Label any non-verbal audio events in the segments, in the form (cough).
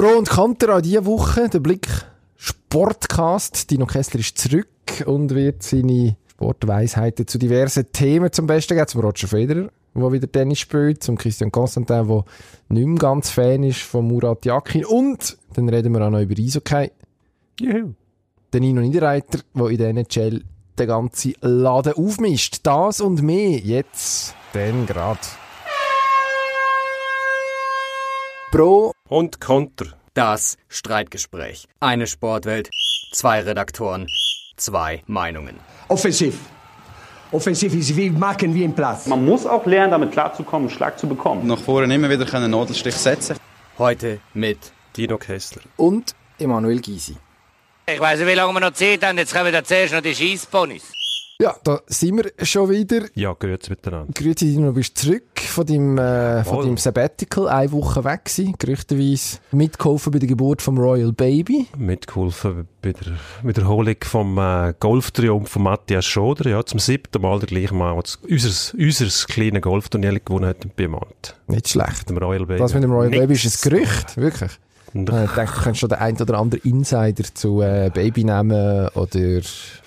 Pro und Contra an diese Woche, der Blick Sportcast. Dino Kessler ist zurück und wird seine Sportweisheiten zu diversen Themen zum Besten geben. Zum Roger Federer, der wieder Tennis spielt, zum Christian Constantin, der nicht mehr ganz Fan ist von Murat Yakin und dann reden wir auch noch über Eishockey. Juhu. Der Nino Niederreiter, der in der NHL den ganzen Laden aufmischt. Das und mehr jetzt, denn grad. Pro Und Konter. Das Streitgespräch. Eine Sportwelt, zwei Redaktoren, zwei Meinungen. Offensiv. Offensiv ist wie machen wie im Platz. Man muss auch lernen, damit klarzukommen, einen Schlag zu bekommen. nach vorne immer wieder einen Nadelstich setzen Heute mit Dino Kessler. und Emanuel Gysi. Ich weiß nicht, wie lange wir noch Zeit haben. Jetzt kommen da zuerst noch die Scheissponys. Ja, da sind wir schon wieder. Ja, grüezi miteinander. Grüezi Dino, du bist zurück von deinem, äh, von deinem Sabbatical, eine Woche weg gewesen, gerüchteweise mitgeholfen bei der Geburt vom Royal Baby. Mitgeholfen bei der Wiederholung vom äh, Golftriumph von Matthias Schoder. Ja, zum siebten Mal der gleiche Mal, als unser, unser kleines Golfturnier gewonnen hat in Piemont. Nicht schlecht. Dem Royal Baby. Das mit dem Royal Nix. Baby ist ein Gerücht, wirklich. Ich denke, du könntest schon den ein oder anderen Insider zu äh, Babynamen oder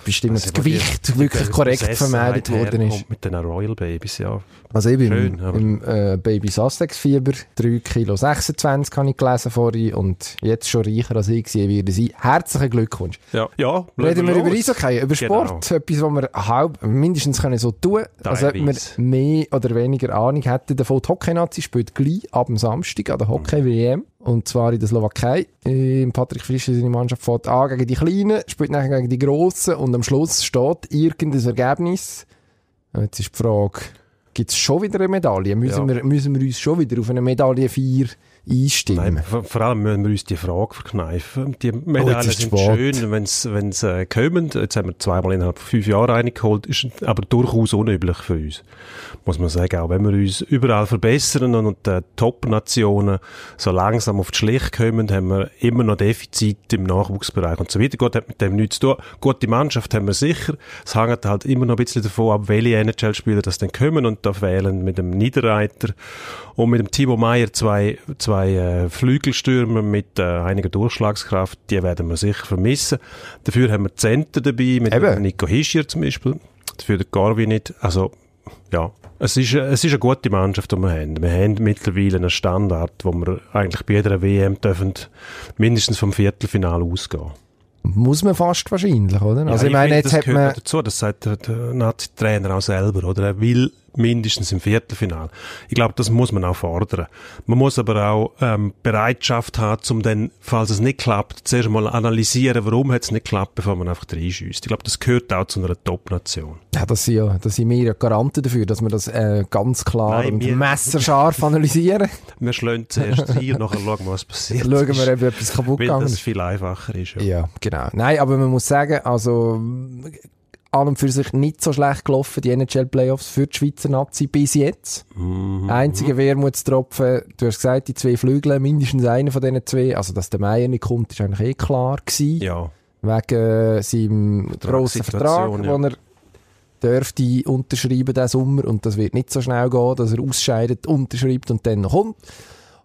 bestimmen, das Also, die- Gewicht wirklich die korrekt Besessenheit vermeldet worden ist. Mit den Royal Babys, ja. Also eben Schön, im, im äh, Baby Sussex Fieber 3 Kilo 26 habe ich gelesen vorhin und jetzt schon reicher als ich gewesen wäre sie. Herzlichen Glückwunsch. Ja, ja Reden wir los. über Eishockey, über Genau. Sport, etwas, was wir halb, mindestens können so tun als ob wir mehr oder weniger Ahnung hätten davon. Die Hockey-Nazi spielt gleich ab dem Samstag an der Hockey-WM und zwar in der Slowakei. Ähm, Patrick Fischer, seine Mannschaft fährt an gegen die Kleinen, spielt nachher gegen die Grossen und am Schluss steht irgendein Ergebnis. Jetzt ist die Frage, gibt es schon wieder eine Medaille? Müssen, Ja. wir, müssen wir uns schon wieder auf eine Medaille 4 einstimmen? Nein, vor, allem müssen wir uns die Frage verkneifen. Die Medaillen Oh, sind spät. schön, wenn sie äh, kommen. Jetzt haben wir zweimal innerhalb von fünf Jahren eine geholt, ist aber durchaus unüblich für uns. Muss man sagen, auch wenn wir uns überall verbessern und die Top-Nationen so langsam auf die Schliche kommen, haben wir immer noch Defizite im Nachwuchsbereich und so weiter. Gut, hat mit dem nichts zu tun. Gute Mannschaft haben wir sicher. Es hängt halt immer noch ein bisschen davon ab, welche NHL-Spieler das dann kommen und da fehlen mit dem Niederreiter und mit dem Timo Meyer zwei, zwei äh, Flügelstürmer mit äh, einiger Durchschlagskraft, die werden wir sicher vermissen. Dafür haben wir Center dabei, mit Eben. Nico Hischier zum Beispiel, dafür der Garvin nicht. Also, ja, es ist, äh, es ist eine gute Mannschaft, die wir haben. Wir haben mittlerweile einen Standard, wo wir eigentlich bei jeder WM dürfen mindestens vom Viertelfinale ausgehen. Muss man fast wahrscheinlich, oder? also Ja, ich meine, jetzt das hat man... dazu, das sagt der, der Nazi-Trainer auch selber, oder? Er will mindestens im Viertelfinale. Ich glaube, das muss man auch fordern. Man muss aber auch ähm, Bereitschaft haben, um dann, falls es nicht klappt, zuerst mal analysieren, warum hat es nicht geklappt, bevor man einfach reinschießt. Ich glaube, das gehört auch zu einer Top-Nation. Ja, das sind ja, das sind wir ja Garanten dafür, dass wir das äh, ganz klar Nein, und wir- messerscharf analysieren. (laughs) Wir schlagen zuerst rein und nachher schauen, was passiert. Schauen wir, ob etwas kaputt Weil gegangen das ist. viel einfacher ist. Ja. Ja, genau. Nein, aber man muss sagen, also an und für sich nicht so schlecht gelaufen, die NHL-Playoffs für die Schweizer Nazi bis jetzt. Mhm. Einzige Wermutstropfen, du hast gesagt, die zwei Flügel, mindestens einer von diesen zwei, also dass der Meier nicht kommt, ist eigentlich eh klar gewesen. ja. wegen äh, seinem grossen Vertrag, Vertragssituation, den ja. er dürfte unterschreiben diesen Sommer und das wird nicht so schnell gehen, dass er ausscheidet, unterschreibt und dann noch kommt.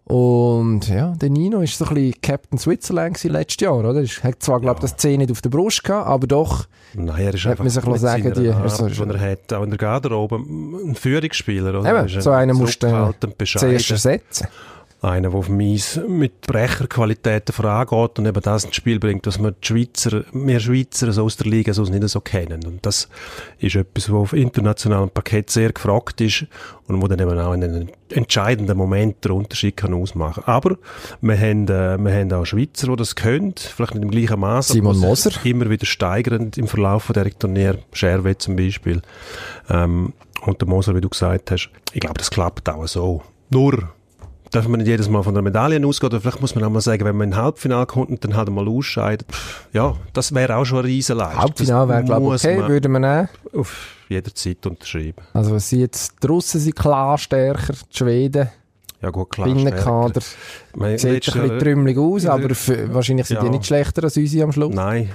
Und ja, der Nino ist so ein bisschen Captain Switzerland letztes Jahr, oder? Er hat zwar, glaube ich, das C nicht auf der Brust gehabt, aber doch, Nein, er ist Hat einfach man sagen, die- Art, also- er hat, auch in der Garderobe, ein Führungsspieler. Oder? eben, so ein einen musst du zuerst ersetzen. Einer, der auf Mies mit Brecherqualitäten vorangeht und eben das ins Spiel bringt, was wir die Schweizer, wir Schweizer so aus der Liga so nicht so kennen. Und das ist etwas, was auf internationalem Paket sehr gefragt ist und wo dann eben auch in einem entscheidenden Moment den Unterschied kann ausmachen. Aber wir haben, äh, wir haben auch Schweizer, die das können, vielleicht nicht im gleichen Maß, Simon Moser. immer wieder steigern im Verlauf von der Turnier, Scherwe zum Beispiel. Ähm, und der Moser, wie du gesagt hast, ich glaube, das klappt auch so. Nur darf man nicht jedes Mal von der Medaille ausgehen, oder vielleicht muss man auch mal sagen, wenn man in Halbfinale kommt und dann halt mal ausscheidet, pff, ja, das wäre auch schon eine Riesenleistung. Halbfinale wäre, glaube ich, okay, man würde man nehmen. auf jeder Zeit unterschreiben. Also was sie jetzt, die Russen sind klar stärker, die Schweden, Ja gut, klar. Binnenkader, sieht ein bisschen trümmelig aus, aber für, wahrscheinlich sind die Ja. nicht schlechter als unsere am Schluss. Nein.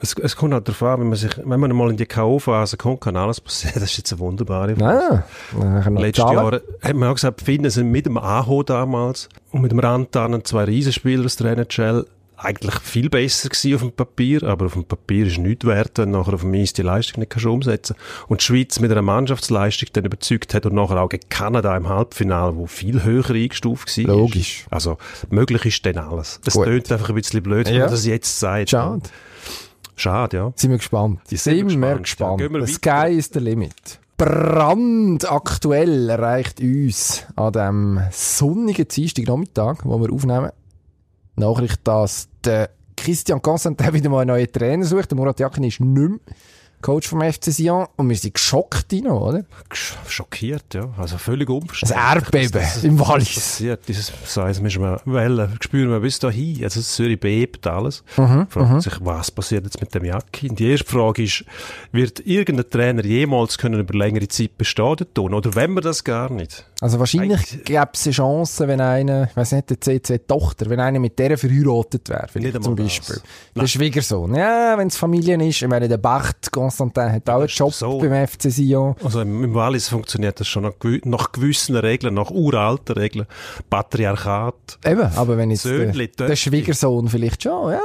Es, es kommt halt darauf an, wenn man, sich, wenn man mal in die K.O.-Phase kommt, kann alles passieren. (laughs) Das ist jetzt eine wunderbare Nein, nein. Letztes Jahr hat man auch gesagt, Finnen sind mit dem Aho damals und mit dem Rantan zwei Riesenspieler aus der NHL eigentlich viel besser gewesen auf dem Papier, aber auf dem Papier ist nichts wert, wenn nachher auf dem Eis die Leistung nicht kannst umsetzen Und die Schweiz mit einer Mannschaftsleistung dann überzeugt hat und nachher auch gegen Kanada im Halbfinale, wo viel höher eingestuft war. Logisch. Also, möglich ist dann alles. Es tönt einfach ein bisschen blöd, wenn Ja. man das jetzt sagt. Schade. Schade, ja. Sind wir gespannt. Die sind sind wir gespannt. Ja, wir The. Sky is the limit. Brandaktuell erreicht uns an dem sonnigen Dienstagnachmittag, wo wir aufnehmen, Nachricht, dass der Christian Constantin (laughs) wieder mal einen neuen Trainer sucht. Der Murat Yakin ist nicht mehr Coach vom FC Sion und wir sind geschockt, Dino, oder? Sch- Schockiert, ja. Also völlig Das unverständlich. Erdbeben dass das im Wallis. passiert. Dieses Seismische Wellen spüren wir bis dahin. Also Zürich bebt alles. Mhm, Fragt sich, was passiert jetzt mit dem Jacki? Und die erste Frage ist, wird irgendein Trainer jemals können über längere Zeit bestehen tun? Oder wenn wir das gar nicht? Also wahrscheinlich gäbe es eine Chance, wenn einer, ich weiss nicht, der CC-Tochter, wenn einer mit der verheiratet wäre, vielleicht zum das. Beispiel. Der Nein. Schwiegersohn. Ja, wenn es Familien ist, meine, der Bacht, Constantin, hat auch einen Job so. beim FC Sion. Also im, im Wallis funktioniert das schon nach, nach gewissen Regeln, nach uralten Regeln. Patriarchat. Eben, aber wenn jetzt der, Söhnli, der Töpfchen. Schwiegersohn vielleicht schon, ja,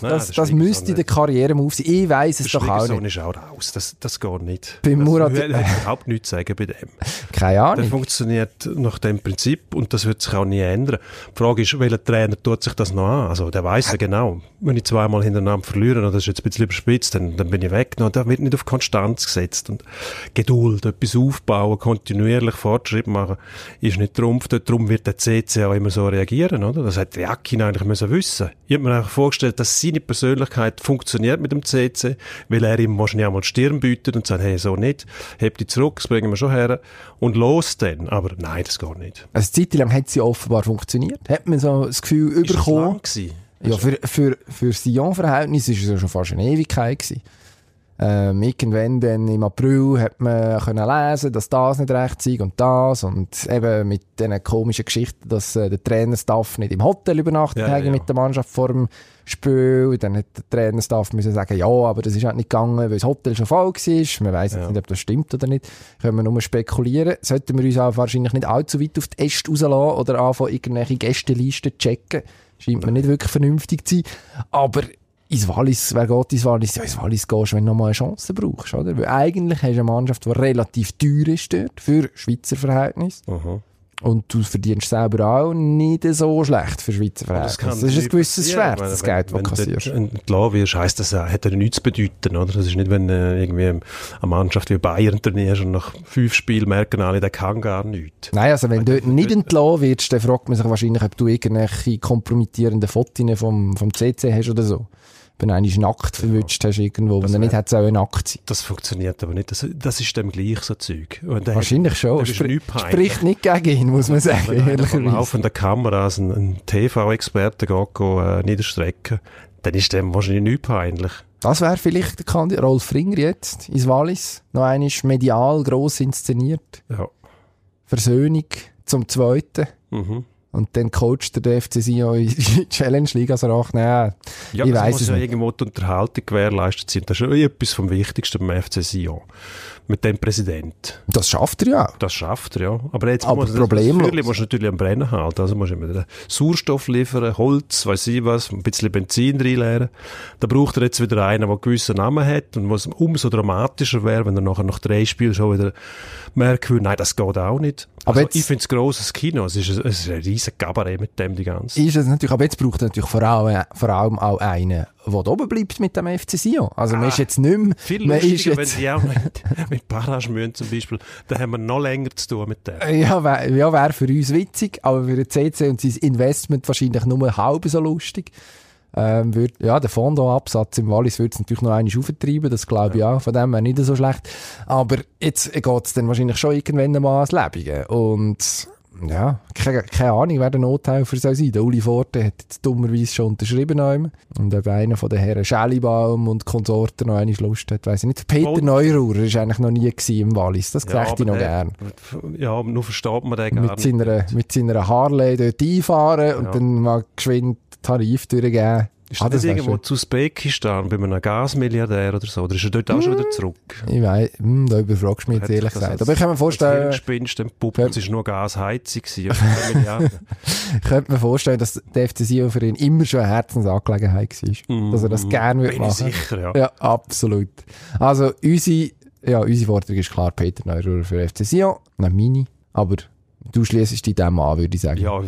Nein, das, das müsste der Karrieremove sein. Ich weiss es doch auch nicht. ist auch raus. Das, das geht nicht. Beim das, Murat- Ich überhaupt nichts sagen bei dem. Keine Der Ahnung. funktioniert nach dem Prinzip und das wird sich auch nie ändern. Die Frage ist, welcher Trainer tut sich das noch an? Also der weiß ja genau, wenn ich zweimal hintereinander verliere, und das ist jetzt ein bisschen überspitzt, dann, dann bin ich weg. Da wird nicht auf Konstanz gesetzt und Geduld, etwas aufbauen, kontinuierlich Fortschritt machen, ist nicht Trumpf. Darum wird der CC auch immer so reagieren, oder? Das hätte Jakin eigentlich müssen wissen. Ich habe mir einfach vorgestellt, dass seine Persönlichkeit funktioniert mit dem CC, weil er ihm wahrscheinlich auch mal die Stirn bietet und sagt, hey, so nicht, heb dich zurück, das bringen wir schon her und los dann. Aber nein, das geht nicht. Also eine Zeit lang hat sie offenbar funktioniert. Hat man so das Gefühl Ist das lang gewesen? Ja, für, für, für Sion-Verhältnis ist es ja schon fast eine Ewigkeit gewesen. Ähm, irgendwann dann im April hat man können lesen, dass das nicht recht sei und das und eben mit diesen komischen Geschichten, dass äh, der Trainerstaff nicht im Hotel übernachtet Ja, hat ja. mit der Mannschaft vor dem Spiel. Dann hat der Trainerstaff müssen sagen, ja, aber das ist halt nicht gegangen, weil das Hotel schon voll war. Man weiss jetzt Ja. nicht, ob das stimmt oder nicht. Können wir nur spekulieren. Sollten wir uns auch wahrscheinlich nicht allzu weit auf die Äste rauslassen oder anfangen, irgendwelche Gästelisten zu checken. Scheint mir nicht wirklich vernünftig zu sein. Aber ins Wallis, wer geht ins Wallis? Ja, ins Wallis gehst du, wenn du nochmal eine Chance brauchst, oder? Weil eigentlich hast du eine Mannschaft, die relativ teuer ist dort, für Schweizer Verhältnis. Aha. Und du verdienst selber auch nicht so schlecht für Schweizer Verhältnis. Das, ist ein gewisses. Schwert, das Wenn- Geld, das wenn du du kassierst. dort entlassen wirst, heisst das, auch, hat er nichts zu bedeuten, oder? Das ist nicht, wenn äh, irgendwie eine Mannschaft wie Bayern trainierst und nach fünf Spielen merken alle, der kann gar nichts. Nein, also wenn du dort nicht entlassen wirst, dann fragt man sich wahrscheinlich, ob du irgendwelche kompromittierenden Fotos vom, vom CC hast oder so. Wenn du einen nackt verwünscht hast irgendwo, wenn er nicht hat sollen nackt sein. Das funktioniert aber nicht. Das, das ist dem gleich so Zeug. Der Wahrscheinlich schon. Das ist Spr peinlich. spricht nicht gegen ihn, muss man sagen, vor ehrlicherweise. laufender Kameras einen, einen TV-Experte geht, äh, niederstrecken, dann ist dem wahrscheinlich nichts peinlich. Das wäre vielleicht der Kandidat. Rolf Ringer jetzt ins Wallis. Noch einmal medial gross inszeniert. Ja. Versöhnung zum Zweiten. Mhm. Und dann coacht der FC Sion in die (laughs) Challenge League. Also ach, nein, Ja, ich es weiss muss es ja nicht. irgendwo die Unterhaltung gewährleistet sein. Das ist ja etwas vom Wichtigsten beim FC Sion. Mit dem Präsident. Das schafft er ja. Das schafft er, ja. Aber jetzt Aber muss das problemlos. Feuerchen musst du natürlich am Brennen halten. Also musst du immer Sauerstoff liefern, Holz, weiss ich was, ein bisschen Benzin reinleeren. Da braucht er jetzt wieder einen, der einen gewissen Namen hat und was umso dramatischer wäre, wenn er nachher nach drei Spielen schon wieder merkt, nein, das geht auch nicht. Aber also, jetzt- ich finde es grosses Kino. Es ist, ein- es ist ein riesen Kabarett mit dem die ganze Ist es natürlich, aber jetzt braucht er natürlich vor allem, vor allem auch einen, da oben bleibt mit dem FC Sion. Also man ist jetzt nicht mehr, Ah, Viel man ist lustiger, wenn jetzt, die auch mit, (laughs) mit Paraschmühen zum Beispiel, da haben wir noch länger zu tun mit dem. ja, wäre ja, wär für uns witzig, aber für den CC und sein Investment wahrscheinlich nur halb so lustig. Ähm, würd, ja, der Fondo-Absatz im Wallis würde es natürlich noch einmal auftreiben, das glaube ich auch, von dem her nicht so schlecht. Aber jetzt geht es dann wahrscheinlich schon irgendwann mal ans Lebige. Und ja, keine, keine Ahnung, wer der Nothelfer soll sein. Der Uli Forte hat jetzt dummerweise schon unterschrieben. Und ob einer von den Herren Schellibaum und Konsorten noch einmal Lust hat, weiss ich nicht. Peter Oh. Neururer ist eigentlich noch nie im Wallis, das Ja, ich noch der- gern. Ja, nur versteht man den Mit seiner, mit seiner Harley dort einfahren und Ja. dann mal geschwind Tarif durchgeben. Ist Ah, das wär irgendwo zu Usbekistan bei einem Gasmilliardär oder so? Oder ist er dort auch schon wieder zurück? Ich weiss, hm, da überfragst du mich jetzt ehrlich das gesagt. Aber ich kann mir vorstellen, als Hirngespinst entpuppt, es war nur Gasheizung. gewesen, auf 10 Milliarden. (laughs) ich könnte mir vorstellen, dass der FC Sion für ihn immer schon eine Herzensangelegenheit war. Dass er das gerne würde Bin ich machen. sicher, ja. Ja, absolut. Also, unsere, ja, unsere Forderung ist klar Peter Neururer für FC Sion. Nein, meine. Aber du schließt dich dem an, würde ich sagen. Ja,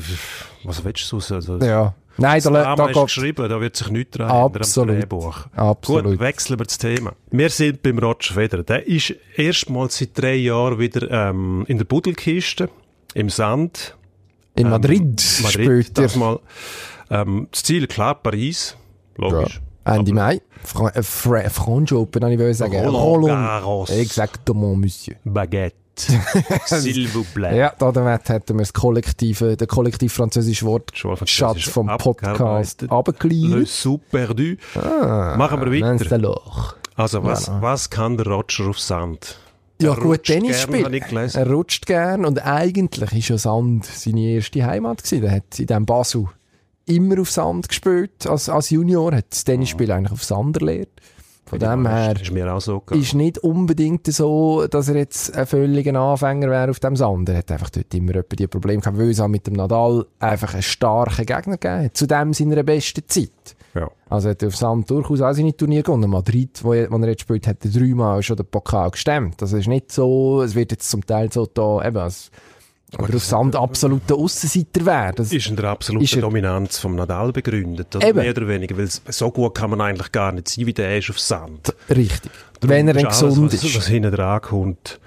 was willst du sonst? Also, Ja. Nein, da, Der da, Name da ist geht geschrieben, da wird sich nichts dran ändern am Absolut. Drehbuch. absolut. Gut, wechseln wir das Thema. Wir sind beim Roger Federer. Der ist erstmals seit drei Jahren wieder ähm, in der Buddelkiste, im Sand. In Ähm, Madrid, Madrid, spielt er. das mal. Ähm, das Ziel, klar, Paris. Logisch. Ende Mai. Fra äh, French Open, habe ich sagen. Roland Garros. Exactement, Monsieur. Baguette. S'il vous plaît. Ja, da damit hätten wir das kollektive, den kollektiv französischen Wortschatz vom Podcast abgearbeitet. Le abgeklärt. sous perdu. Machen wir weiter. Also, was, Voilà. was kann der Roger auf Sand? Ja, Er gut, Tennis spielen. Er rutscht gern und eigentlich ist ja Sand seine erste Heimat gewesen. Er hat in diesem Basel immer auf Sand gespielt als, als Junior, hat das Tennisspiel eigentlich auf Sand erlernt. Von dem her Ist mir auch so gegangen. ist nicht unbedingt so, dass er jetzt ein völliger Anfänger wäre auf dem Sand. Er hat einfach dort immer etwa die Probleme gehabt, weil es auch mit dem Nadal einfach einen starken Gegner gegeben hat. Zu dem seiner besten Zeit. Ja. Also hat er auf Sand durchaus auch seine Turniere gewonnen. Madrid, wo er, wo er jetzt spielt, hat er dreimal schon den Pokal gestemmt. Also es ist nicht so, es wird jetzt zum Teil so da, eben, als, aber auf Sand absoluter Aussenseiter wäre. Das, Ist in der absoluten Dominanz vom Nadal begründet. Oder Eben. mehr oder weniger. Weil so gut kann man eigentlich gar nicht sein, wie der ist auf Sand. richtig. Darum Wenn er ist dann alles, gesund was, ist. Was hinten dran kommt,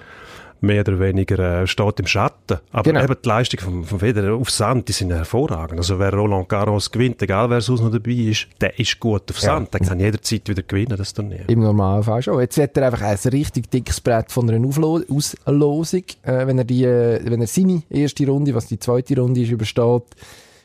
mehr oder weniger äh, steht im Schatten. Aber Genau. eben die Leistung vom, vom Federer auf Sand, die sind hervorragend. Also wer Roland Garros gewinnt, egal wer sonst noch dabei ist, der ist gut auf Sand. Der kann jederzeit wieder gewinnen, das Turnier. Im Normalfall schon. Jetzt hat er einfach ein richtig dickes Brett von einer Auflo Auslosung. Äh, wenn, er die, äh, wenn er seine erste Runde, was die zweite Runde ist, übersteht,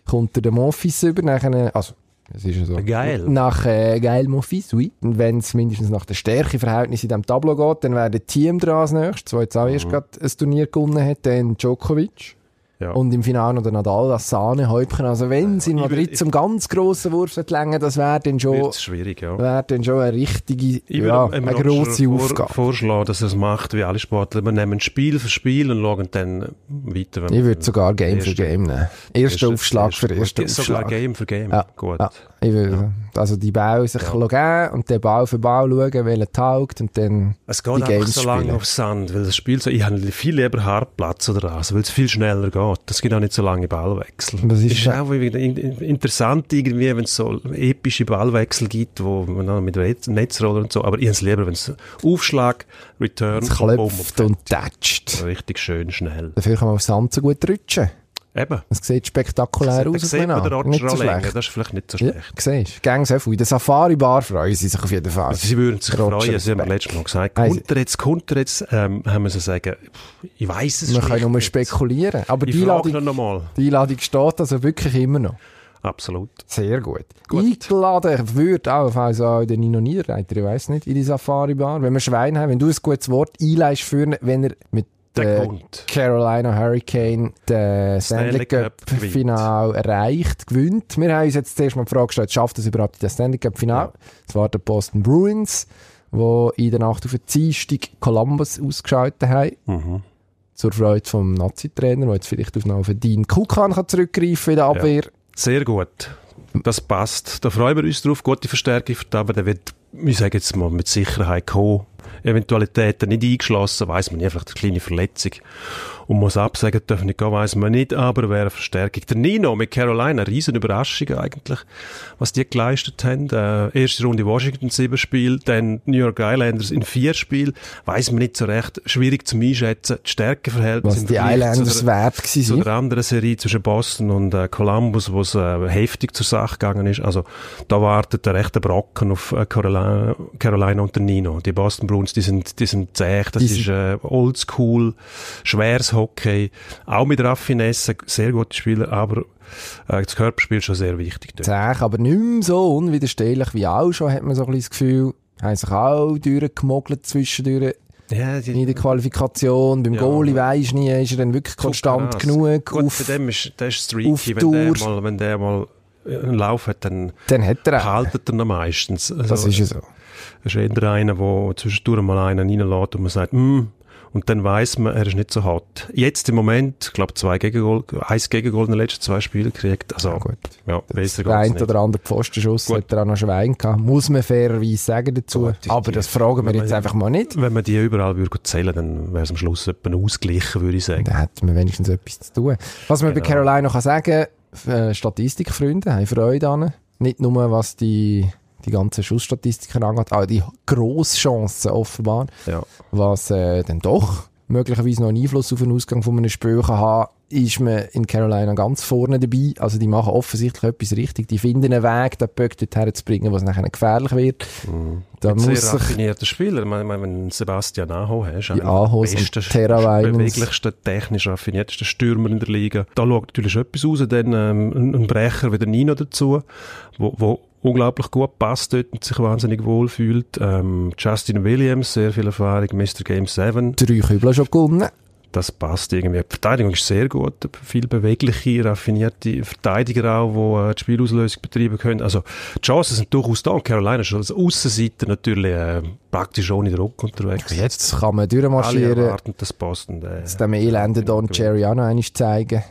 kommt er den Monfils über. Nachher, also, es ist so. Geil. Nach äh, Geil Monfils, oui. Und wenn es mindestens nach der Stärkeverhältnis in diesem Tableau geht, dann wäre der Team dran als nächstes, der jetzt auch erst gerade ein Turnier gewonnen hat, dann Djokovic. Ja. Und im Finale noch der Nadal als Sahnehäubchen. Also wenn es in Madrid zum ganz grossen Wurf länger, das wäre dann schon schwierig, ja. wäre dann schon eine richtige, Ich ja, würde eine grosse vor, Aufgabe. vorschlagen, dass er es macht, wie alle Sportler. Wir nehmen Spiel für Spiel und schauen dann weiter. Ich würde sogar Game für Erste- Game nehmen. Erster Aufschlag für ersten Sogar Aufschlag. Game für Game. Ja, Gut. ja. Würde, also die Ball sich Ja. geben und den Ball für Ball schauen, welcher taugt und dann Es die geht einfach Games so lange spielen. auf Sand, weil das Spiel so, ich habe viel lieber Hartplatz oder Rasen, weil es viel schneller geht. Das gibt auch nicht so lange Ballwechsel. Das ist ist ja- auch interessant irgendwie, wenn es so epische Ballwechsel gibt, wo man dann mit Netz- Netzroller und so, aber ich habe es lieber, wenn es Aufschlag, Return, Es klopft und tätscht. richtig schön schnell. Dafür kann man auf Sand so gut rutschen. Eben. Es sieht spektakulär Da aus. sieht man den. Nicht so schlecht. das ist vielleicht nicht so Ja, schlecht. siehst du. So viel. In der Safari-Bar freuen sie sich auf jeden Fall. Also sie würden sich Roger freuen, sie haben Respekt. letztes Mal gesagt, Also- kommt er jetzt, kommt er jetzt, ähm, haben wir so sagen, ich weiss es Wir schlicht können nur nicht. spekulieren. Aber Ich die Einladung, nochmal. die Einladung steht also wirklich immer noch. Absolut. Sehr gut. Gut. Eingeladen würde auch, also auch der Nino Nierreiter, ich weiss nicht, in die Safari-Bar. Wenn wir Schwein haben, wenn du ein gutes Wort einleist für wenn er mit Der. Carolina Hurricane den Stanley Stanley Cup. Final erreicht, gewinnt. Wir haben uns jetzt zuerst mal die Frage gestellt, schafft es überhaupt den Stanley Cup Final? Ja. Das war der Boston Bruins, wo in der Nacht auf den Dienstag Columbus ausgeschaltet haben. Mhm. Zur Freude vom Nazi-Trainer, der jetzt vielleicht auf noch den Dean Kukan kann zurückgreifen in der Abwehr. Sehr gut. Das passt. Da freuen wir uns drauf. Gute Verstärkung für die Abwehr. Der wird, ich sage jetzt mal, mit Sicherheit kommen. Eventualitäten nicht eingeschlossen, weiss man nie, vielleicht eine kleine Verletzung. Und muss absagen, dürfen nicht gehen, weiss man nicht, aber wäre eine Verstärkung. Der Nino mit Carolina, eine riesen Überraschung eigentlich, was die geleistet haben. Äh, erste Runde Washington, sieben Spiel, dann New York Islanders in vier Spiel, weiss man nicht so recht, schwierig zu einschätzen, die Stärkeverhältnisse Was die Vergleich zu Islanders der- wert gewesen zu sind. der anderen Serie zwischen Boston und äh, Columbus, wo es äh, heftig zur Sache gegangen ist. Also da wartet der rechte Brocken auf äh, Carolina, Carolina und der Nino. Die Boston Bruins, die sind, die sind zäh, das Die ist äh, oldschool, schweres Hockey, auch mit Raffinesse, sehr gute Spieler, aber äh, das Körperspiel schon sehr wichtig. dort. Zäh, aber nicht mehr so unwiderstehlich wie auch schon, hat man so ein bisschen das Gefühl. Haben sich auch durchgemogelt zwischendurch Ja, in die, der Qualifikation. Beim Ja. Goalie weisst nie, ist er dann wirklich konstant genug Gut, auf... bei dem ist, der ist streaky, auf wenn der, mal, wenn der mal einen Lauf hat, dann Dann hat er auch. behaltet er ihn meistens. Also, Das ist ja so. Es ist eher einer, der zwischendurch mal einen reinlässt und man sagt, hm, und dann weiß man, er ist nicht so hot. Jetzt im Moment, ich glaube, zwei Gegengol, eins Gegengol in den letzten zwei Spielen gekriegt. Also, Ja, gut. ja, besser Der ein oder andere Pfostenschuss Gut. hat er auch noch Schwein gehabt. Muss man fairerweise sagen dazu. Gut, Aber das fragen wir jetzt man- einfach mal nicht. Wenn man die überall würde zählen, dann wäre es am Schluss etwa ausgeglichen, würde ich sagen. Da hat man wenigstens etwas zu tun. Was man bei Genau. Carolina kann sagen, äh, Statistikfreunde haben Freude an. Nicht nur was die, die ganzen Schussstatistiken angeht, auch die Grosschancen offenbar, Ja. was äh, dann doch möglicherweise noch einen Einfluss auf den Ausgang von einem Spiel kann haben, ist man in Carolina ganz vorne dabei. Also die machen offensichtlich etwas richtig. Die finden einen Weg, den Böck dorthin zu bringen, was nachher gefährlich wird. Da Ein sehr raffinierter Spieler. Ich meine, wenn Sebastian Aho hast, Die Ahos Weinens. beweglichste, technisch raffinierteste Stürmer in der Liga. Da schaut natürlich etwas raus, dann ähm, ein ein Brecher wie der Nino dazu, wo, wo unglaublich gut passt dort und sich wahnsinnig wohl fühlt. Ähm, Justin Williams, sehr viel Erfahrung, Mr. Game 7. drei Kübel schon gewonnen. Das passt irgendwie. Die Verteidigung ist sehr gut. Viel bewegliche, raffinierte Verteidiger auch, die äh, die Spielauslösung betreiben können. Also, die Chancen sind durchaus da. Und Carolina ist als Aussenseiter natürlich äh, praktisch ohne Druck unterwegs. Jetzt kann man Alle durchmarschieren. erwarten, das passt. Und, äh, Jetzt dem elenden Don Cherry auch noch zeigen.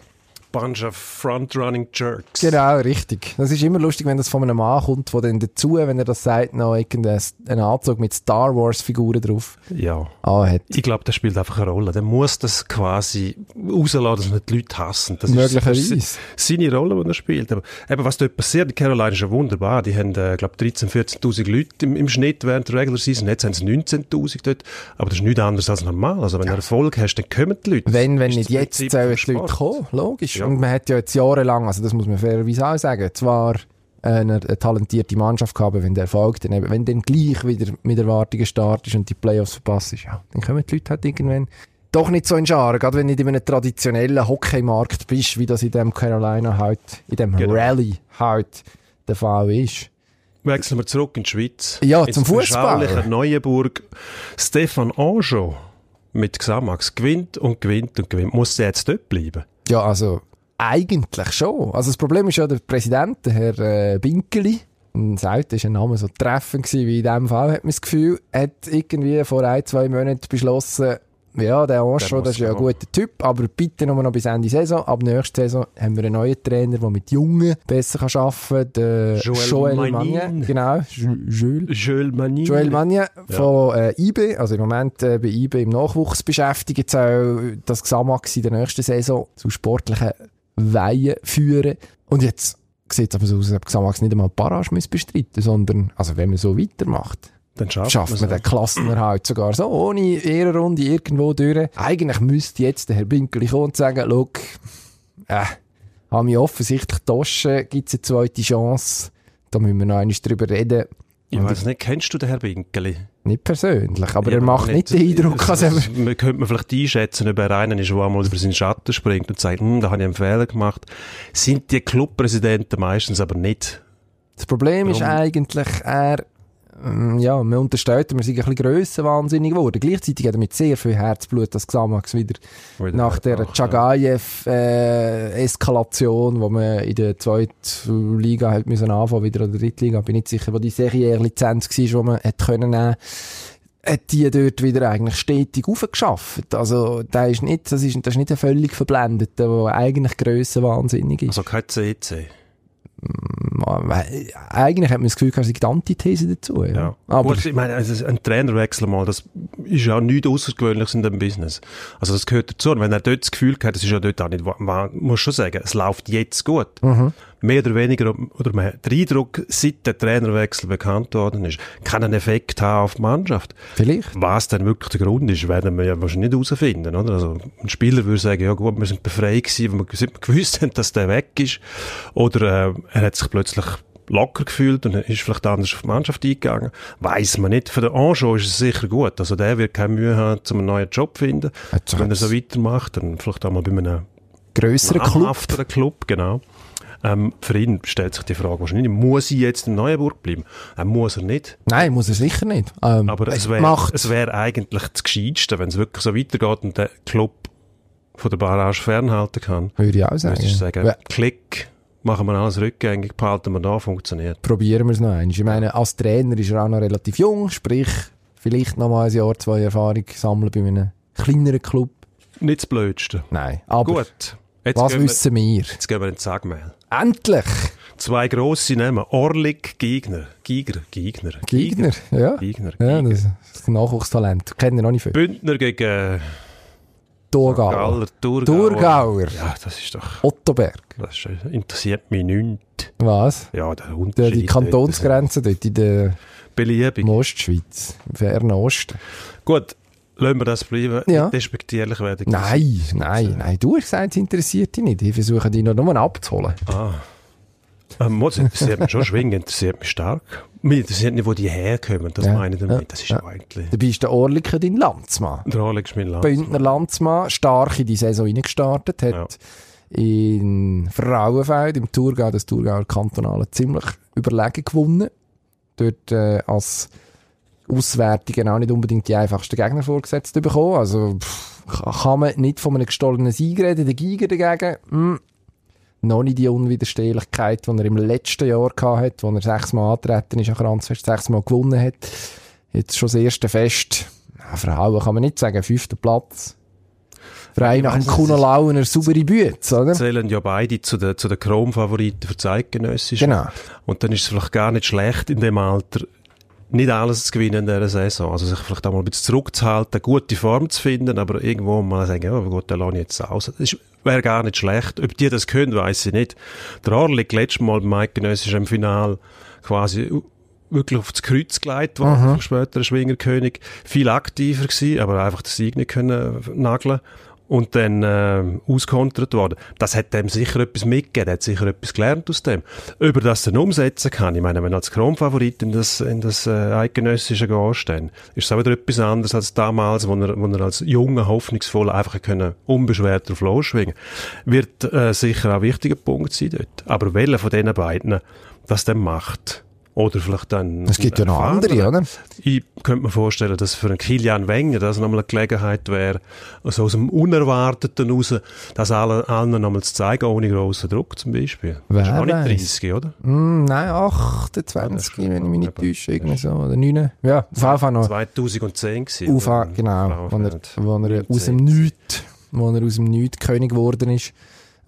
Bunch of front-running jerks. Genau, richtig. Das ist immer lustig, wenn das von einem Mann kommt, der dann dazu, wenn er das sagt, noch irgendeinen Anzug mit Star Wars-Figuren drauf Ja. anhat. Ich glaube, das spielt einfach eine Rolle. Der muss das quasi rauslassen, dass nicht die Leute hassen. Das ist, das Möglicherweise. ist seine Rolle, die er spielt. Aber eben, was dort passiert in Carolina ist ja wunderbar. Die haben, äh, glaube 13.000, 14.000 Leute im, im Schnitt während der Regular Season. Jetzt haben sie 19.000 dort. Aber das ist nichts anderes als normal. Also wenn du Erfolg hast, dann kommen die Leute. Wenn, wenn nicht jetzt, sollen die Leute kommen. Logisch. Ja. Und man hat ja jetzt jahrelang, also das muss man fairerweise auch sagen, zwar eine, eine talentierte Mannschaft gehabt, wenn der Erfolg dann eben, wenn dann gleich wieder mit Erwartungen startest und die Playoffs verpasst, ja, dann kommen die Leute halt irgendwann doch nicht so in Scharen, gerade wenn du nicht in einem traditionellen Hockeymarkt bist, wie das in dem Carolina halt, in dem Genau. Rally halt der Fall ist. Wechseln wir zurück in die Schweiz. Ja, Ins zum Fußball. Neuenburg. Stefan Anjou mit Xamax gewinnt und gewinnt und gewinnt. Muss er jetzt dort bleiben? Ja, also eigentlich schon. Also das Problem ist ja der Präsident, der Herr äh, Binkeli, Seite ist ein Name so treffend gewesen, wie in dem Fall, hat man das Gefühl, hat irgendwie vor ein, zwei Monaten beschlossen, ja, der muss das ist ja ein guter Typ, aber bitte nur noch bis Ende Saison. Ab nächster Saison haben wir einen neuen Trainer, der mit Jungen besser kann arbeiten kann. Der Joel Joel Magnin. Magnin. Genau, Jo- Joel. Jules Manin. Joel Magnin von äh, IB, also im Moment äh, bei IB im Nachwuchs beschäftigt, das Xamax in der nächsten Saison zu sportlichen Weihen führen. Und jetzt sieht es aber so aus, als ob Xamax nicht einmal Barrage muss bestreiten sondern, also wenn man so weitermacht, Dann schafft, schafft man den Klassenerhalt sogar so, ohne Ehrenrunde irgendwo durch. Eigentlich müsste jetzt der Herr Binkeli kommen und sagen, schau, äh, habe mich offensichtlich getauscht, gibt es eine zweite Chance, da müssen wir noch einmal drüber reden. Ich weiß nicht, kennst du den Herr Binkeli? Nicht persönlich, aber Ja, er macht nicht den Eindruck, also, er... Man könnte man vielleicht einschätzen, ob er einer ist, der einmal über seinen Schatten springt und sagt, hm, da habe ich einen Fehler gemacht. Sind die Clubpräsidenten meistens aber nicht. Das Problem ist Warum? eigentlich, er, ja, man unterstellt, er sei ein bisschen grössenwahnsinnig geworden. Gleichzeitig hat er mit sehr viel Herzblut das Xamax wieder Wieder nach der Chagayev-Eskalation, wo man in der zweiten Liga hat müssen anfangen, wieder in der dritten Liga, bin nicht sicher, wo die Serie-Lizenz war, die man hat können nehmen hat die dort wieder eigentlich stetig aufgeschafft. Also, der ist nicht, das ist, das ist nicht ein völlig verblendeter, der eigentlich grössenwahnsinnig ist. Also kein CC. Weil, Eigentlich hat man das Gefühl, er sei die Antithese dazu. Ja. Ja. Aber Gut, ich meine, also ein Trainerwechsel mal, das ist ja nichts Außergewöhnliches in dem Business. Also das gehört dazu. Und wenn er dort das Gefühl hat, das ist ja dort auch nicht, wa- muss schon sagen, es läuft jetzt gut. Mhm. Mehr oder weniger, oder man hat den Eindruck, seit der Trainerwechsel bekannt worden ist, kann einen Effekt haben auf die Mannschaft. vielleicht. Was dann wirklich der Grund ist, werden wir ja wahrscheinlich nicht herausfinden, oder? Also, ein Spieler würde sagen, ja gut, wir sind befreit gewesen, weil wir (laughs) gewusst haben, dass der weg ist. Oder, äh, er hat sich plötzlich locker gefühlt und ist vielleicht anders auf die Mannschaft eingegangen. Weiß man nicht. Für den Anschau ist es sicher gut. Also, der wird keine Mühe haben, um einen neuen Job zu finden. Wenn er so weitermacht, dann vielleicht auch mal bei einem grösserer Club. Club, genau. Ähm, für ihn stellt sich die Frage wahrscheinlich, muss ich jetzt in Neuenburg bleiben? Äh, muss er nicht. Nein, muss er sicher nicht. Ähm, Aber es wäre wär eigentlich das Gescheitste, wenn es wirklich so weitergeht und der Club von der Barrage fernhalten kann. würde ich auch sagen. Müsstest du sagen, Weil- Klick, machen wir alles rückgängig, behalten wir da, funktioniert. Probieren wir es noch einmal. Ich meine, als Trainer ist er auch noch relativ jung, sprich, vielleicht noch mal ein Jahr, zwei Erfahrung sammeln bei einem kleineren Club. Nicht das Blödste. Nein, aber Gut. Jetzt was wissen wir? jetzt gehen wir in den Sagmail. Endlich! Zwei grosse Namen. Orlik, Gegner. Giger, Gegner. Gegner, ja. Gegner. Ja, das ist ein Nachwuchstalent. Kennen wir noch nicht viel. Bündner gegen äh, Thurgauer. Thurgauer. Ja, das ist doch, Ottoberg. das ist, äh, interessiert mich nicht. Was? Ja, der Unterschied. die Kantonsgrenze dort in der Beliebig. Ostschweiz. Im fernen Osten. Gut, lassen wir das bleiben. Ja. Nicht Despektierlich werden. Nein, nein, nein. Du hast gesagt, es interessiert dich nicht. Ich versuche dich noch nur abzuholen. Ah. Ähm, Motz interessiert mich schon, Schwingen interessiert mich stark. Mich interessiert nicht, wo die herkommen, das Ja, meine ich damit. ja, Das ist ja. ja eigentlich... Du bist der Orliker, dein Landsmann. Der Alex ist mein Land. Bündner Landsmann, stark in die Saison reingestartet, hat in Frauenfeld, im Thurgau, das Thurgauer Kantonale, ziemlich überlegen gewonnen. Dort äh, als Auswertungen auch nicht unbedingt die einfachsten Gegner vorgesetzt bekommen. Also pff, kann man nicht von einem gestohlenen Sieg reden. Der Giger dagegen, hm, noch nicht die Unwiderstehlichkeit, die er im letzten Jahr hatte, wo er sechsmal antreten ist an Kranzfest, sechsmal gewonnen hat. Jetzt schon das erste Fest. Ja, Frauen kann man nicht sagen, fünfter Platz. Frei nach dem es Kuno Launer saubere Bütze, oder? zählen ja beide zu den, zu den Chrome-Favoriten für Zeitgenössische. Genau. Und dann ist es vielleicht gar nicht schlecht, in dem Alter nicht alles zu gewinnen in dieser Saison. Also sich vielleicht auch mal ein bisschen zurückzuhalten, eine gute Form zu finden, aber irgendwo mal sagen, ja, gut, dann lasse ich jetzt aus. Das wäre gar nicht schlecht. Ob die das können, weiß ich nicht. Der Orlik letztes Mal beim Eidgenössisch im Final quasi wirklich aufs Kreuz gelegt worden, mhm. später Schwingerkönig. Viel aktiver gewesen, aber einfach den Sieg nicht können nageln und dann äh, auskontert worden. Das hat dem sicher etwas mitgegeben, hat sicher etwas gelernt aus dem. Über das dann umsetzen kann, ich meine, wenn als Kronfavorit in das, in das äh, Eidgenössische gehst, dann ist es auch wieder etwas anderes als damals, wo er, wo er als junger, hoffnungsvoller einfach können unbeschwert drauf losschwingen Wird äh, sicher auch ein wichtiger Punkt sein dort. Aber welcher von diesen beiden das dann macht, oder vielleicht dann... Es gibt ja noch andere, oder? Ich könnte mir vorstellen, dass für einen Kilian Wenger das nochmal eine Gelegenheit wäre, also aus dem Unerwarteten raus, das allen, allen nochmal zu zeigen, ohne grossen Druck zum Beispiel. Wer das ist auch nicht weiss. 30, oder? Hm, nein, 28, wenn ich mich nicht täusche, irgendwie so. Oder 9. Ja, auf Fall noch. 2010 gewesen. Oder? genau, wo er, wo er aus dem 19. Nichts, wo er aus dem Nichts König geworden ist.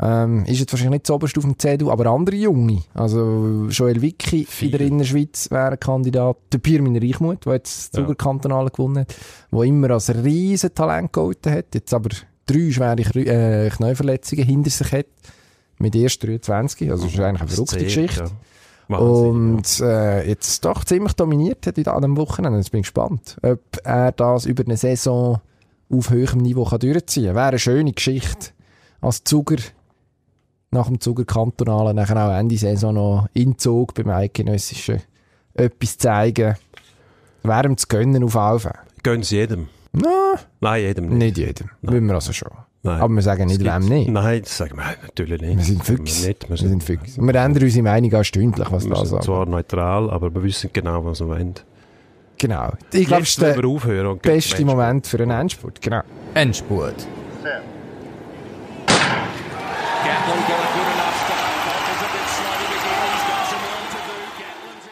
Ähm, ist jetzt wahrscheinlich nicht so oberst auf dem CDU, aber andere Junge. Also, Joel Wicki in der Innerschweiz wäre ein Kandidat. Der Pirmin Reichmuth, der jetzt das Ja. Zugerkantonale gewonnen hat, der immer als riesen Talent gehalten hat, jetzt aber drei schwere Krü- äh, Knieverletzungen hinter sich hat. Mit erst 23, also das ist eigentlich eine verrückte zählt, Geschichte. ja. Wahnsinn, Und äh, jetzt doch ziemlich dominiert hat in diesem Wochenende. Jetzt bin ich gespannt, ob er das über eine Saison auf höherem Niveau kann durchziehen kann. Wäre eine schöne Geschichte. Als Zuger, nach dem Zuger Kantonalen, nachher auch Ende Saison noch in Zug beim Eidgenössischen etwas zeigen. Wäre ihm zu gönnen auf Alpha. ja. Gönnen Sie jedem. Na, Nein, jedem nicht. nicht jedem. Wollen wir also schon. Nein. Aber wir sagen nicht, wem nicht. Nein, das sagen wir natürlich nicht. Wir sind fix. Wir, nicht. wir, Wir sind fix. Und wir ändern unsere Meinung auch stündlich, was wir das sind angeht. zwar neutral, aber wir wissen genau, was wir wollen. Genau. Ich glaube, es Jetzt ist der beste. Moment für einen Endspurt. Genau. Endspurt. Das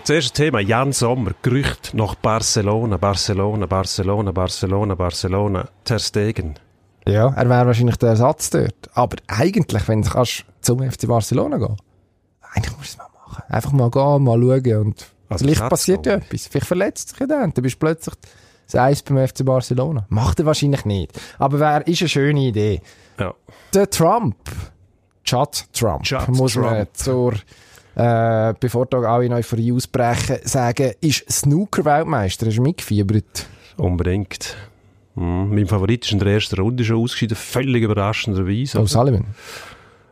erste Thema, Jan Sommer, Gerücht nach Barcelona, Barcelona, Barcelona, Barcelona, Barcelona, Ter Stegen. Ja, er wäre wahrscheinlich der Ersatz dort. Aber eigentlich, wenn du kannst zum FC Barcelona gehen eigentlich musst du es mal machen. Einfach mal gehen, mal schauen und Also vielleicht passiert ja etwas. Vielleicht verletzt sich dann. Dann bist du plötzlich das Eis beim FC Barcelona. Macht er wahrscheinlich nicht. Aber wäre, ist eine schöne Idee. Ja. Der Trump, Chad Trump, Judd muss man Trump. zur, äh, bevor da alle in Euphorie ausbrechen, sagen, ist Snooker-Weltmeister. Hast du mitgefiebert? Unbedingt. Mhm. Mein Favorit ist in der ersten Runde schon ausgeschieden, völlig überraschenderweise. Oh, Sullivan.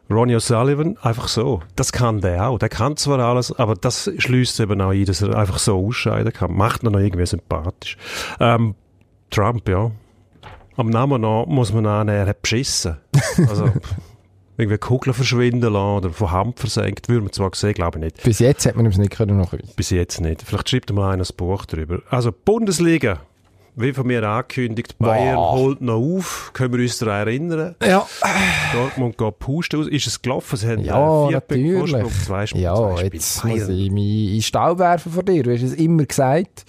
Ronnie O'Sullivan, einfach so. Das kann der auch. Der kann zwar alles, aber das schließt eben auch ein, dass er einfach so ausscheiden kann. Macht ihn noch irgendwie sympathisch. Ähm, Trump, ja. Am Namen noch muss man annehmen, er hat beschissen. Also, (laughs) irgendwie Kugeln verschwinden lassen oder von Hand versenkt, würde man zwar sehen, glaube ich nicht. Bis jetzt hat man es nicht können nachweisen. Bis jetzt nicht. Vielleicht schreibt mal einer ein Buch drüber. Also, Bundesliga. wie von mir angekündigt, Bayern Wow. holt noch auf. Können wir uns daran erinnern? Ja, Dortmund geht pusten aus. Ist es gelaufen? Sie haben ja äh, vier Punkte natürlich. Vorsprung, zwei Spiele. Ja, zwei Spiele. jetzt Bayern. muss ich mich in Stall werfen von dir. Du hast es immer gesagt.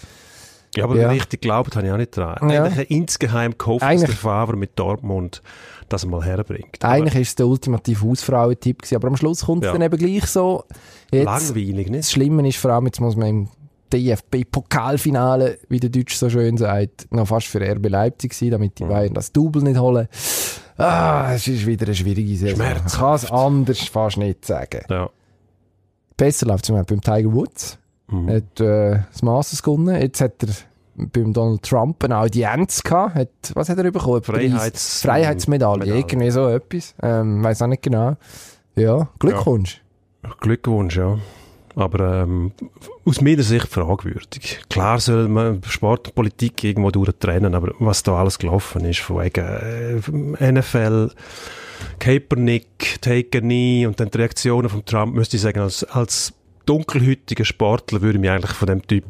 Ja, aber Ja. richtig geglaubt habe ich auch nicht dran. Ja. Eigentlich insgeheim gehofft, Eigentlich- dass der Favre mit Dortmund das mal herbringt. Eigentlich war es der ultimative Hausfrauentipp, aber am Schluss kommt es Ja. dann eben gleich so. Jetzt, langweilig, das nicht? Schlimme ist vor allem, jetzt muss man im DFB-Pokalfinale, wie der Deutsch so schön sagt, noch fast für RB Leipzig sein, damit die Bayern das Double nicht holen. Ah, es ist wieder eine schwierige Saison. Schmerzhaft. Ich kann es anders fast nicht sagen. Ja. Besser läuft es zum Beispiel beim Tiger Woods. Mhm. Hat äh, das Masters gewonnen. Jetzt hat er beim Donald Trump eine Audienz gehabt. Hat, was hat er bekommen? Freiheits- Freiheitsmedaille. Medaille. Irgendwie so etwas. Ähm, weiß auch nicht genau. Ja, Glückwunsch. Glückwunsch, ja. Aber ähm, aus meiner Sicht fragwürdig. Klar soll man Sport und Politik irgendwo durchtrennen, aber was da alles gelaufen ist, von wegen äh, NFL, Kaepernick, Take a Knee und dann die Reaktionen von Trump, müsste ich sagen, als, als dunkelhütiger Sportler würde ich mich eigentlich von dem Typ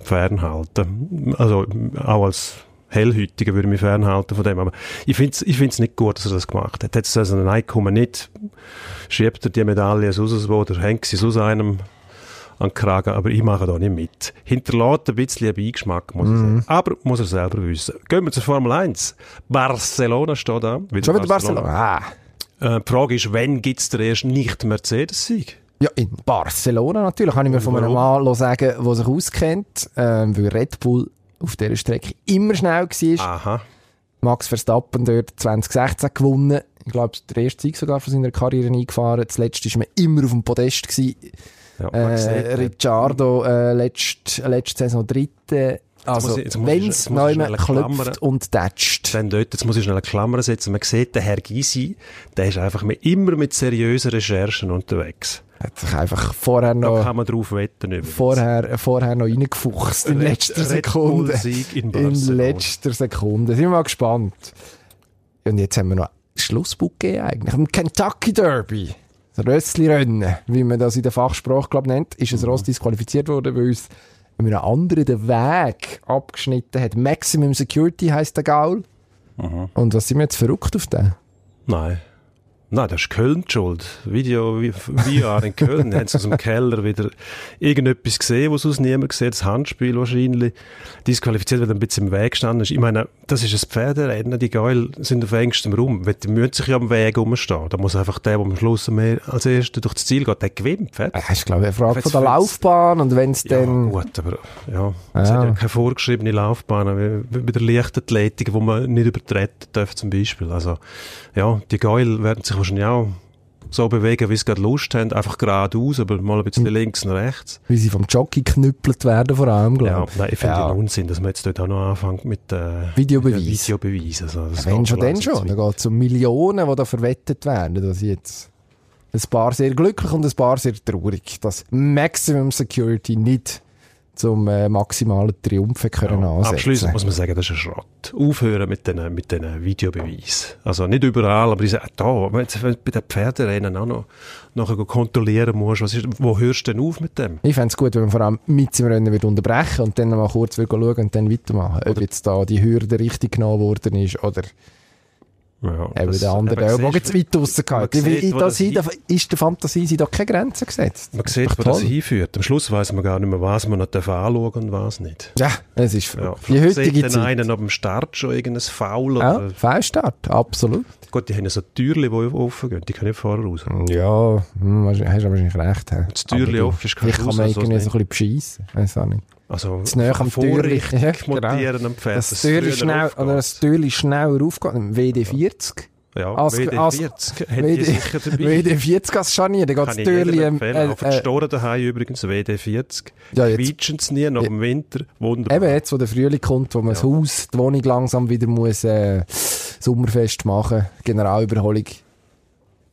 fernhalten. Also auch als Hellhütiger würde ich mich fernhalten von dem. Aber ich finde es ich find's nicht gut, dass er das gemacht hat. Jetzt also ein Einkommen nicht, schiebt er die Medaille wo oder hängt sie sonst einem an den Kragen, aber ich mache da nicht mit. Hinterlässt ein bisschen einen Beigeschmack, muss ich sagen. Aber muss er selber wissen. Gehen wir zur Formel 1. Barcelona steht da. Schon wieder Barcelona. Ah. Äh, die Frage ist, wann gibt es den ersten Nicht-Mercedes-Sieg? Ja, in Barcelona natürlich. Kann ich mir von einem? Mann sagen, der sich auskennt, ähm, weil Red Bull auf dieser Strecke immer schnell war. Aha. Max Verstappen dort 2016 gewonnen. Ich glaube, der erste Sieg sogar von seiner Karriere eingefahren. Zuletzt war man immer auf dem Podest. Gewesen. Ja, äh, Ricciardo äh, letzte, letzte Saison dritte. Also, wenn es muss ich neu schnell klopft und tätscht. Dann dort, jetzt muss ich schnell eine Klammer setzen. Man sieht, der Herr Gysi, der ist einfach mit, immer mit seriösen Recherchen unterwegs. Hat sich einfach vorher Da noch, kann man drauf wetten. übrigens. vorher, vorher noch reingefuchst in Red- letzter Red Sekunde. In In letzter Sekunde. Sind wir mal gespannt. Und jetzt haben wir noch Schlussbuch gegeben eigentlich. Im Kentucky Derby. Rössli-Rennen, wie man das in der Fachsprache glaub, nennt, ist Mhm. ein Ross disqualifiziert worden, weil uns einem anderen den Weg abgeschnitten hat. Maximum Security heisst der Gaul. Mhm. Und was sind wir jetzt verrückt auf den? Nein. Nein, das ist Köln die schuld. Video, wie- VR in Köln. Haben sie aus dem Keller wieder irgendetwas gesehen, was sonst niemand gesehen Das Handspiel wahrscheinlich. Disqualifiziert, weil er ein bisschen im Weg gestanden ist. Ich meine, das ist ein Pferderennen. Die Geil sind auf engstem Raum. Die müssen sich ja am Weg rumstehen. Da muss einfach der, der am Schluss mehr als Erster durch das Ziel geht, der gewinnt. Fertig. Das ist, glaube ich, eine Frage von der Laufbahn. Und wenn es Ja, dann... gut, aber ja, es Ja. hat ja keine vorgeschriebene Laufbahn, wie, wie bei der Leichtathletik, wo man nicht übertreten darf zum Beispiel. Also, ja, die Geil werden sich wahrscheinlich auch so bewegen, wie sie gerade Lust haben, einfach geradeaus, aber mal ein bisschen links und rechts. wie sie vom Jockey geknüppelt werden, vor allem, Ja, glaube ich. nein, ich finde Ja. den Unsinn, dass man jetzt dort auch noch anfängt mit äh, Videobeweis. mit Videobeweis. Also, das Wenn schon, dann schon. Da geht es um Millionen, die da verwettet werden. Das ist jetzt ein paar sehr glücklich und ein paar sehr traurig, dass Maximum Security nicht zum äh, maximalen Triumph können Ja, ansetzen abschließend muss man sagen, das ist ein Schrott. Aufhören mit den, mit den Videobeweisen. Also nicht überall, aber ich sage, da, wenn du bei den Pferderennen auch noch nachher kontrollieren musst, was ist, wo hörst du denn auf mit dem? Ich fände es gut, wenn man vor allem mit im Rennen wird unterbrechen und dann mal kurz schauen und dann weitermachen. Ob jetzt da die Hürde richtig genommen worden ist oder Ja, eben das- der andere, siehst jetzt weit rausgeht. man sieht, das hin- ist der Fantasie sind da keine Grenzen gesetzt. Man sieht, wo doch das toll. hinführt. Am Schluss weiß man gar nicht mehr, was man noch anschauen und was nicht. Ja, es ist Ja, die heutige Zeit. einen ab dem Start schon irgendein Foul Ja, oder, Fehlstart, absolut. Gut, die haben ja so Türchen, die offen gehen, die können nicht vorher raus. Ja, hm, hast du wahrscheinlich recht. Wenn das Türchen offen ist, Vielleicht du kann man irgendwie so ein bisschen beschissen. Weiß auch nicht. Also, näher am Türchen. Vorrichtung Ja, (laughs) genau. montieren am Pferd. Das Türchen früher schnell, aufgeht. oder das schneller aufgeht. Im WD40. Ja, als- WD40 (laughs) hätte ich WD, sicher dabei. WD40 als Scharnier. Dann geht das Türchen, empfehlen. äh, die äh, Storen daheim übrigens, WD40. Ja, Quietschen sie nie, nach dem Winter. Wunderbar. Eben jetzt, wo der Frühling kommt, wo man das Haus, die Wohnung langsam wieder muss, äh, Sommerfest machen. Generalüberholung.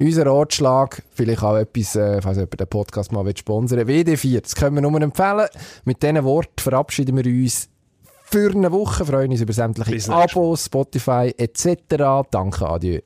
Unser Ratschlag, vielleicht auch etwas, äh, falls jemand den Podcast mal will sponsern WD4, das können wir nur empfehlen. Mit diesen Worten verabschieden wir uns für eine Woche, freuen uns über sämtliche. Abos, Spotify etc. Danke, adieu.